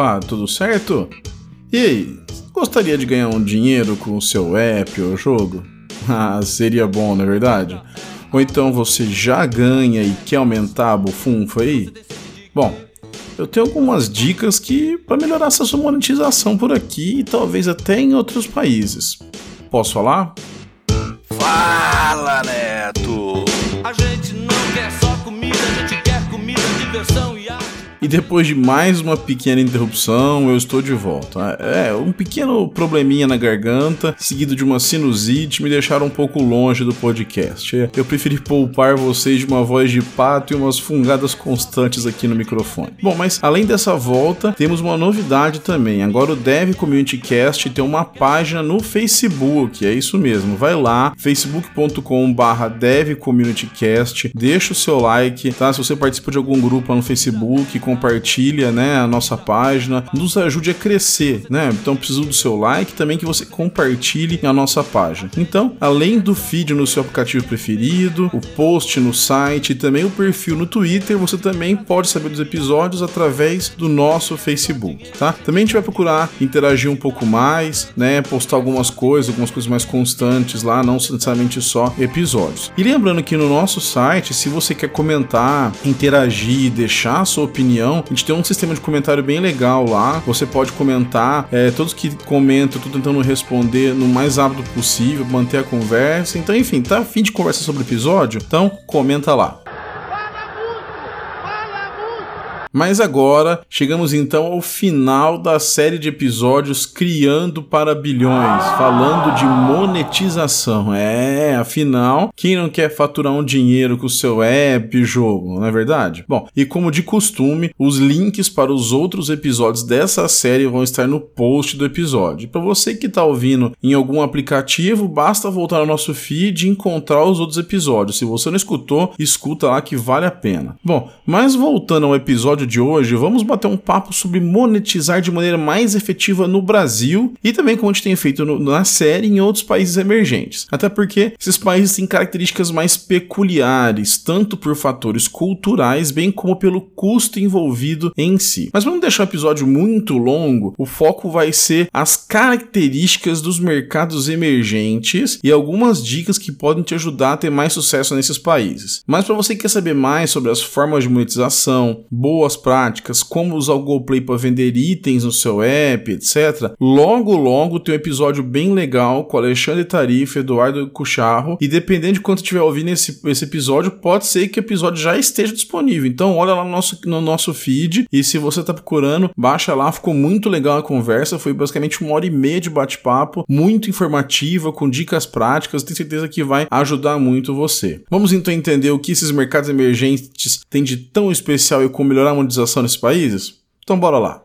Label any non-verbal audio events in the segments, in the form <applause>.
Opa, tudo certo? E aí, gostaria de ganhar um dinheiro com o seu app ou jogo? <laughs> Ah, seria bom, não é verdade? Ou então você já ganha e quer aumentar a bufunfa aí? Bom, eu tenho algumas dicas que para melhorar essa sua monetização por aqui e talvez até em outros países. Posso falar? Fala, Neto! A gente não quer só comida, a gente quer comida, diversão e depois de mais uma pequena interrupção, eu estou de volta. É, um pequeno probleminha na garganta, seguido de uma sinusite, me deixaram um pouco longe do podcast. Eu preferi poupar vocês de uma voz de pato e umas fungadas constantes aqui no microfone. Bom, mas além dessa volta, temos uma novidade também. Agora o Dev Community Cast tem uma página no Facebook, é isso mesmo. Vai lá, facebook.com/barra Dev Community Cast, deixa o seu like, tá? Se você participa de algum grupo lá no Facebook, compartilha, né, a nossa página, nos ajude a crescer, né? Então preciso do seu like, também que você compartilhe a nossa página. Então, além do feed no seu aplicativo preferido, o post no site e também o perfil no Twitter, você também pode saber dos episódios através do nosso Facebook, tá? Também a gente vai procurar interagir um pouco mais, né, postar algumas coisas, algumas coisas mais constantes lá, não necessariamente só episódios. E lembrando que no nosso site, se você quer comentar, interagir, deixar a sua opinião opinião. A gente tem um sistema de comentário bem legal lá. Você pode comentar, é, todos que comentam, eu tô tentando responder no mais rápido possível, manter a conversa. Então, enfim, tá afim de conversar sobre o episódio? Então, comenta lá. Mas agora chegamos então ao final da série de episódios Criando para Bilhões, falando de monetização. É, afinal, quem não quer faturar um dinheiro com o seu app, jogo, não é verdade? Bom, e como de costume, os links para os outros episódios dessa série vão estar no post do episódio. Para você que está ouvindo em algum aplicativo, basta voltar ao nosso feed e encontrar os outros episódios. Se você não escutou, escuta lá que vale a pena. Bom, mas voltando ao episódio episódio de hoje, vamos bater um papo sobre monetizar de maneira mais efetiva no Brasil e também como a gente tem feito no, na série em outros países emergentes. Até porque esses países têm características mais peculiares, tanto por fatores culturais, bem como pelo custo envolvido em si. Mas vamos deixar o episódio muito longo, o foco vai ser as características dos mercados emergentes e algumas dicas que podem te ajudar a ter mais sucesso nesses países. Mas para você que quer saber mais sobre as formas de monetização, boas boas práticas, como usar o GoPlay para vender itens no seu app, etc. Logo, logo tem um episódio bem legal com Alexandre Tarifa, Eduardo Cucharro, e dependendo de quanto estiver ouvindo esse, esse episódio, pode ser que o episódio já esteja disponível. Então, olha lá no nosso, no nosso feed e se você está procurando, baixa lá, ficou muito legal a conversa, foi basicamente uma hora e meia de bate-papo, muito informativa, com dicas práticas, tenho certeza que vai ajudar muito você. Vamos então entender o que esses mercados emergentes têm de tão especial e como melhorar monetização nesses países? Então bora lá.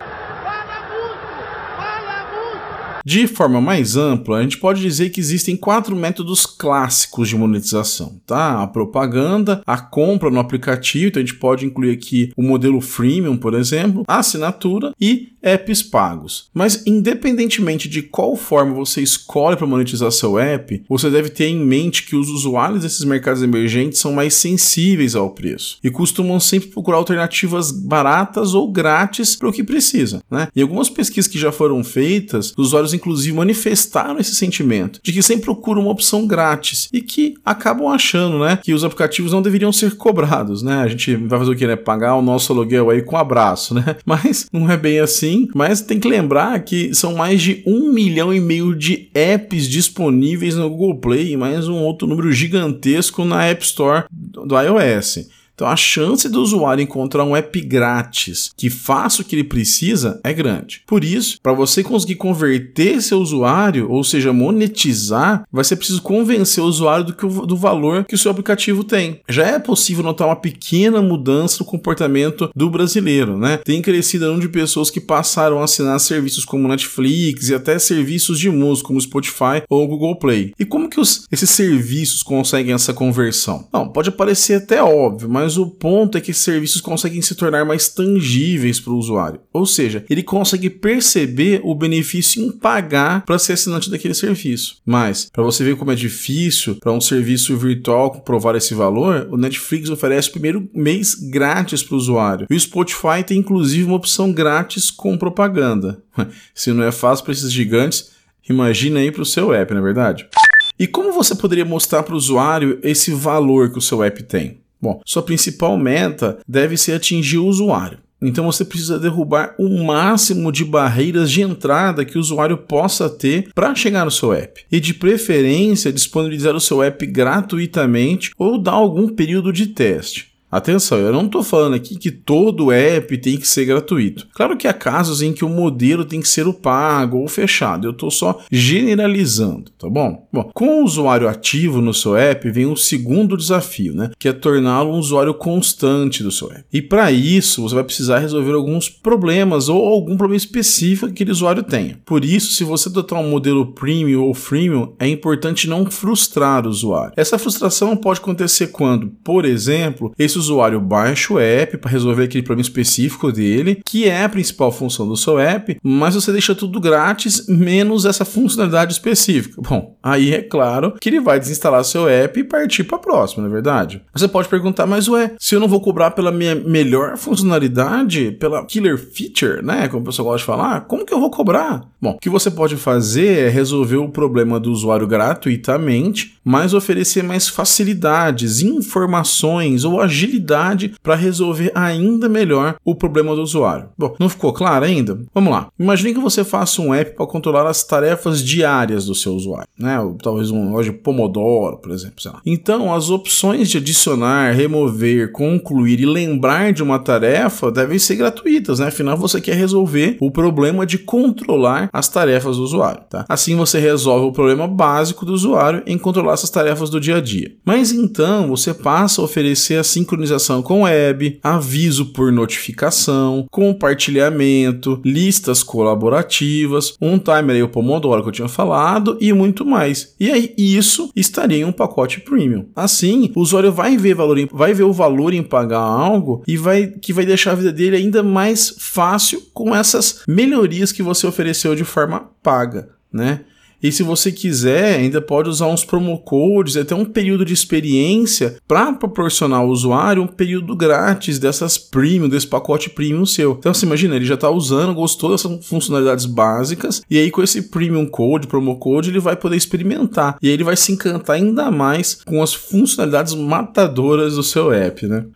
De forma mais ampla, a gente pode dizer que existem quatro métodos clássicos de monetização, tá? A propaganda, a compra no aplicativo, então a gente pode incluir aqui o modelo freemium, por exemplo, a assinatura e apps pagos. Mas independentemente de qual forma você escolhe para monetizar seu app, você deve ter em mente que os usuários desses mercados emergentes são mais sensíveis ao preço e costumam sempre procurar alternativas baratas ou grátis para o que precisa, né? E algumas pesquisas que já foram feitas, os usuários inclusive manifestaram esse sentimento de que sempre procuram uma opção grátis e que acabam achando, né, que os aplicativos não deveriam ser cobrados, né? A gente vai fazer o que, né? Pagar o nosso aluguel aí com um abraço, né? <laughs> Mas não é bem assim. Mas tem que lembrar que são mais de um milhão e meio de apps disponíveis no Google Play e mais um outro número gigantesco na App Store do iOS. Então a chance do usuário encontrar um app grátis que faça o que ele precisa é grande. Por isso, para você conseguir converter seu usuário, ou seja, monetizar, vai ser preciso convencer o usuário do, que do valor que o seu aplicativo tem. Já é possível notar uma pequena mudança no comportamento do brasileiro, né? Tem crescido o número de pessoas que passaram a assinar serviços como Netflix e até serviços de música como Spotify ou Google Play. E como que os, esses serviços conseguem essa conversão? Não, pode parecer até óbvio, mas mas o ponto é que esses serviços conseguem se tornar mais tangíveis para o usuário. Ou seja, ele consegue perceber o benefício em pagar para ser assinante daquele serviço. Mas, para você ver como é difícil para um serviço virtual provar esse valor, o Netflix oferece o primeiro mês grátis para o usuário. E o Spotify tem inclusive uma opção grátis com propaganda. <laughs> Se não é fácil para esses gigantes, imagina aí para o seu app, não é verdade? E como você poderia mostrar para o usuário esse valor que o seu app tem? Bom, sua principal meta deve ser atingir o usuário. Então você precisa derrubar o máximo de barreiras de entrada que o usuário possa ter para chegar no seu app. E de preferência, disponibilizar o seu app gratuitamente ou dar algum período de teste. Atenção, eu não estou falando aqui que todo app tem que ser gratuito. Claro que há casos em que o modelo tem que ser o pago ou fechado. Eu estou só generalizando, tá bom? Bom, com o usuário ativo no seu app vem um segundo desafio, né? Que é torná-lo um usuário constante do seu app. E para isso você vai precisar resolver alguns problemas ou algum problema específico que aquele usuário tenha. Por isso, se você adotar um modelo premium ou freemium, é importante não frustrar o usuário. Essa frustração pode acontecer quando, por exemplo, esse usuário baixa o app para resolver aquele problema específico dele, que é a principal função do seu app, mas você deixa tudo grátis, menos essa funcionalidade específica. Bom, aí é claro que ele vai desinstalar seu app e partir para a próxima, não é verdade? Você pode perguntar, mas ué, se eu não vou cobrar pela minha melhor funcionalidade, pela killer feature, né, como o pessoal gosta de falar, como que eu vou cobrar? Bom, o que você pode fazer é resolver o problema do usuário gratuitamente, mas oferecer mais facilidades, informações ou agilidade agilidade para resolver ainda melhor o problema do usuário. Bom, não ficou claro ainda? Vamos lá. Imagine que você faça um app para controlar as tarefas diárias do seu usuário, né? Ou, talvez um relógio Pomodoro, por exemplo. Então, as opções de adicionar, remover, concluir e lembrar de uma tarefa devem ser gratuitas, né? Afinal, você quer resolver o problema de controlar as tarefas do usuário, tá? Assim você resolve o problema básico do usuário em controlar essas tarefas do dia a dia. Mas então, você passa a oferecer sincronização com web, aviso por notificação, compartilhamento, listas colaborativas, um timer aí o Pomodoro que eu tinha falado e muito mais. E aí isso estaria em um pacote premium. Assim, o usuário vai ver valor em, vai ver o valor em pagar algo e vai que vai deixar a vida dele ainda mais fácil com essas melhorias que você ofereceu de forma paga, né? E se você quiser, ainda pode usar uns promo codes, até um período de experiência para proporcionar ao usuário um período grátis dessas premium, desse pacote premium seu. Então você imagina, ele já está usando, gostou dessas funcionalidades básicas, e aí com esse premium code, promo code, ele vai poder experimentar. E aí ele vai se encantar ainda mais com as funcionalidades matadoras do seu app, né?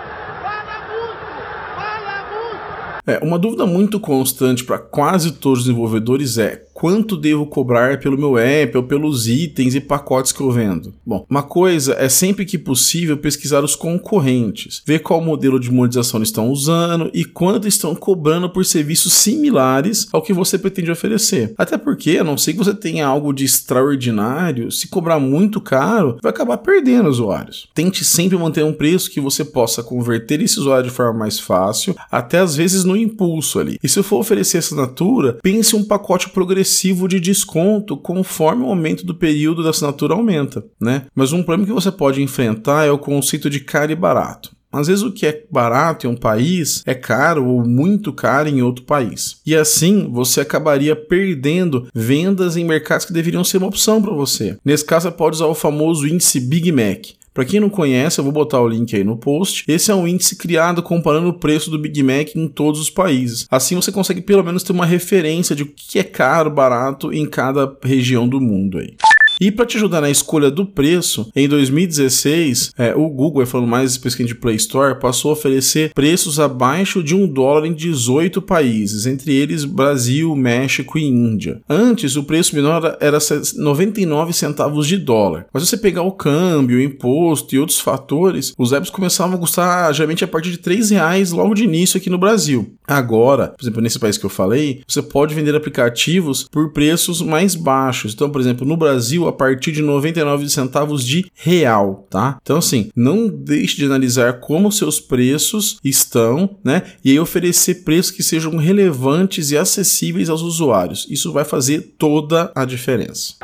É, uma dúvida muito constante para quase todos os desenvolvedores é quanto devo cobrar pelo meu app ou pelos itens e pacotes que eu vendo? Bom, uma coisa é sempre que possível pesquisar os concorrentes, ver qual modelo de monetização eles estão usando e quanto estão cobrando por serviços similares ao que você pretende oferecer. Até porque, a não ser que você tenha algo de extraordinário, se cobrar muito caro, vai acabar perdendo usuários. Tente sempre manter um preço que você possa converter esse usuário de forma mais fácil, até às vezes no impulso ali. E se for oferecer assinatura, pense um pacote progressivo progressivo de desconto conforme o aumento do período da assinatura aumenta, né? Mas um problema que você pode enfrentar é o conceito de caro e barato. Às vezes o que é barato em um país é caro ou muito caro em outro país. E assim você acabaria perdendo vendas em mercados que deveriam ser uma opção para você. Nesse caso, você pode usar o famoso índice Big Mac. Para quem não conhece, eu vou botar o link aí no post. Esse é um índice criado comparando o preço do Big Mac em todos os países. Assim você consegue pelo menos ter uma referência de o que é caro, barato em cada região do mundo aí. E para te ajudar na escolha do preço, em 2016, é, o Google, falando mais especificamente de Play Store, passou a oferecer preços abaixo de um dólar em 18 países, entre eles Brasil, México e Índia. Antes, o preço menor era 99 centavos de dólar. Mas se você pegar o câmbio, o imposto e outros fatores, os apps começavam a custar geralmente a partir de 3 reais logo de início aqui no Brasil. Agora, por exemplo, nesse país que eu falei, você pode vender aplicativos por preços mais baixos. Então, por exemplo, no Brasil, a partir de 99 centavos de real, tá? Então assim, não deixe de analisar como seus preços estão, né? E aí oferecer preços que sejam relevantes e acessíveis aos usuários. Isso vai fazer toda a diferença.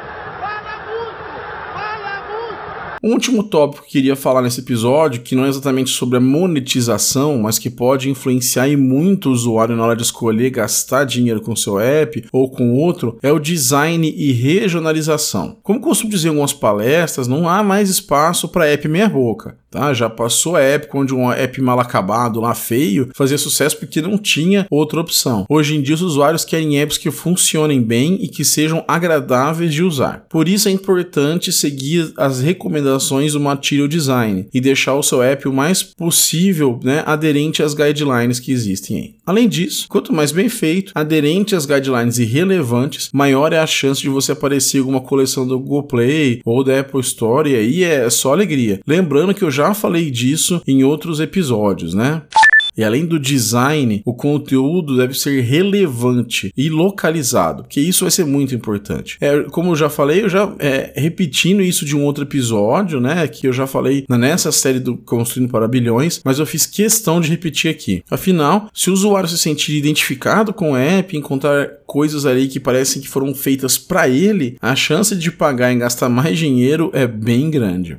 Um último tópico que queria falar nesse episódio, que não é exatamente sobre a monetização, mas que pode influenciar e muito o usuário na hora de escolher gastar dinheiro com seu app ou com outro, é o design e regionalização. Como costumo dizer em algumas palestras, não há mais espaço para app meia boca. Tá? Já passou a época onde um app mal acabado, lá feio, fazia sucesso porque não tinha outra opção. Hoje em dia os usuários querem apps que funcionem bem e que sejam agradáveis de usar. Por isso é importante seguir as recomendações do Material Design e deixar o seu app o mais possível né, aderente às guidelines que existem aí. Além disso, quanto mais bem feito, aderente às guidelines e relevantes, maior é a chance de você aparecer em alguma coleção do Google Play ou da Apple Store e aí é só alegria. Lembrando que eu já falei disso em outros episódios, né? E além do design, o conteúdo deve ser relevante e localizado, que isso vai ser muito importante. É, como eu já falei, eu já é, repetindo isso de um outro episódio, né? Que eu já falei nessa série do Construindo para Bilhões, mas eu fiz questão de repetir aqui. Afinal, se o usuário se sentir identificado com o app, encontrar coisas ali que parecem que foram feitas para ele, a chance de pagar e gastar mais dinheiro é bem grande.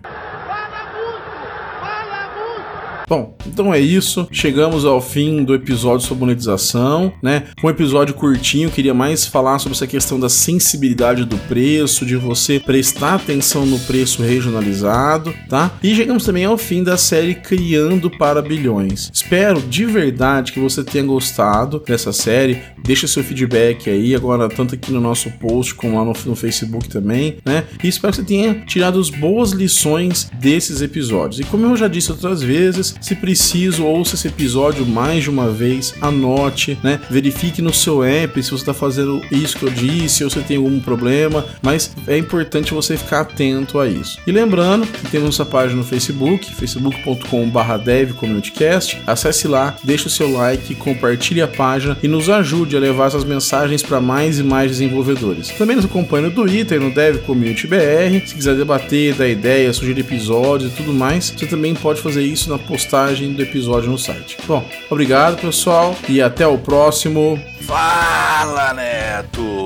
Bom, então é isso. Chegamos ao fim do episódio sobre monetização, né? Um episódio curtinho, queria mais falar sobre essa questão da sensibilidade do preço, de você prestar atenção no preço regionalizado, tá? E chegamos também ao fim da série Criando para Bilhões. Espero de verdade que você tenha gostado dessa série. Deixa seu feedback aí, agora tanto aqui no nosso post como lá no, no Facebook também, né? E espero que você tenha tirado as boas lições desses episódios. E como eu já disse outras vezes, se preciso, ouça esse episódio mais de uma vez, anote, né? Verifique no seu app se você está fazendo isso que eu disse ou se tem algum problema, mas é importante você ficar atento a isso. E lembrando que temos nossa página no Facebook, facebook.com/devcommunitycast. Acesse lá, deixe o seu like, compartilhe a página e nos ajude a levar essas mensagens para mais e mais desenvolvedores. Também nos acompanhe no Twitter, no Dev Community BR. Se quiser debater, dar ideias, sugerir episódios e tudo mais, você também pode fazer isso na postagem postagem do episódio no site. Bom, obrigado pessoal e até o próximo. Fala, Neto!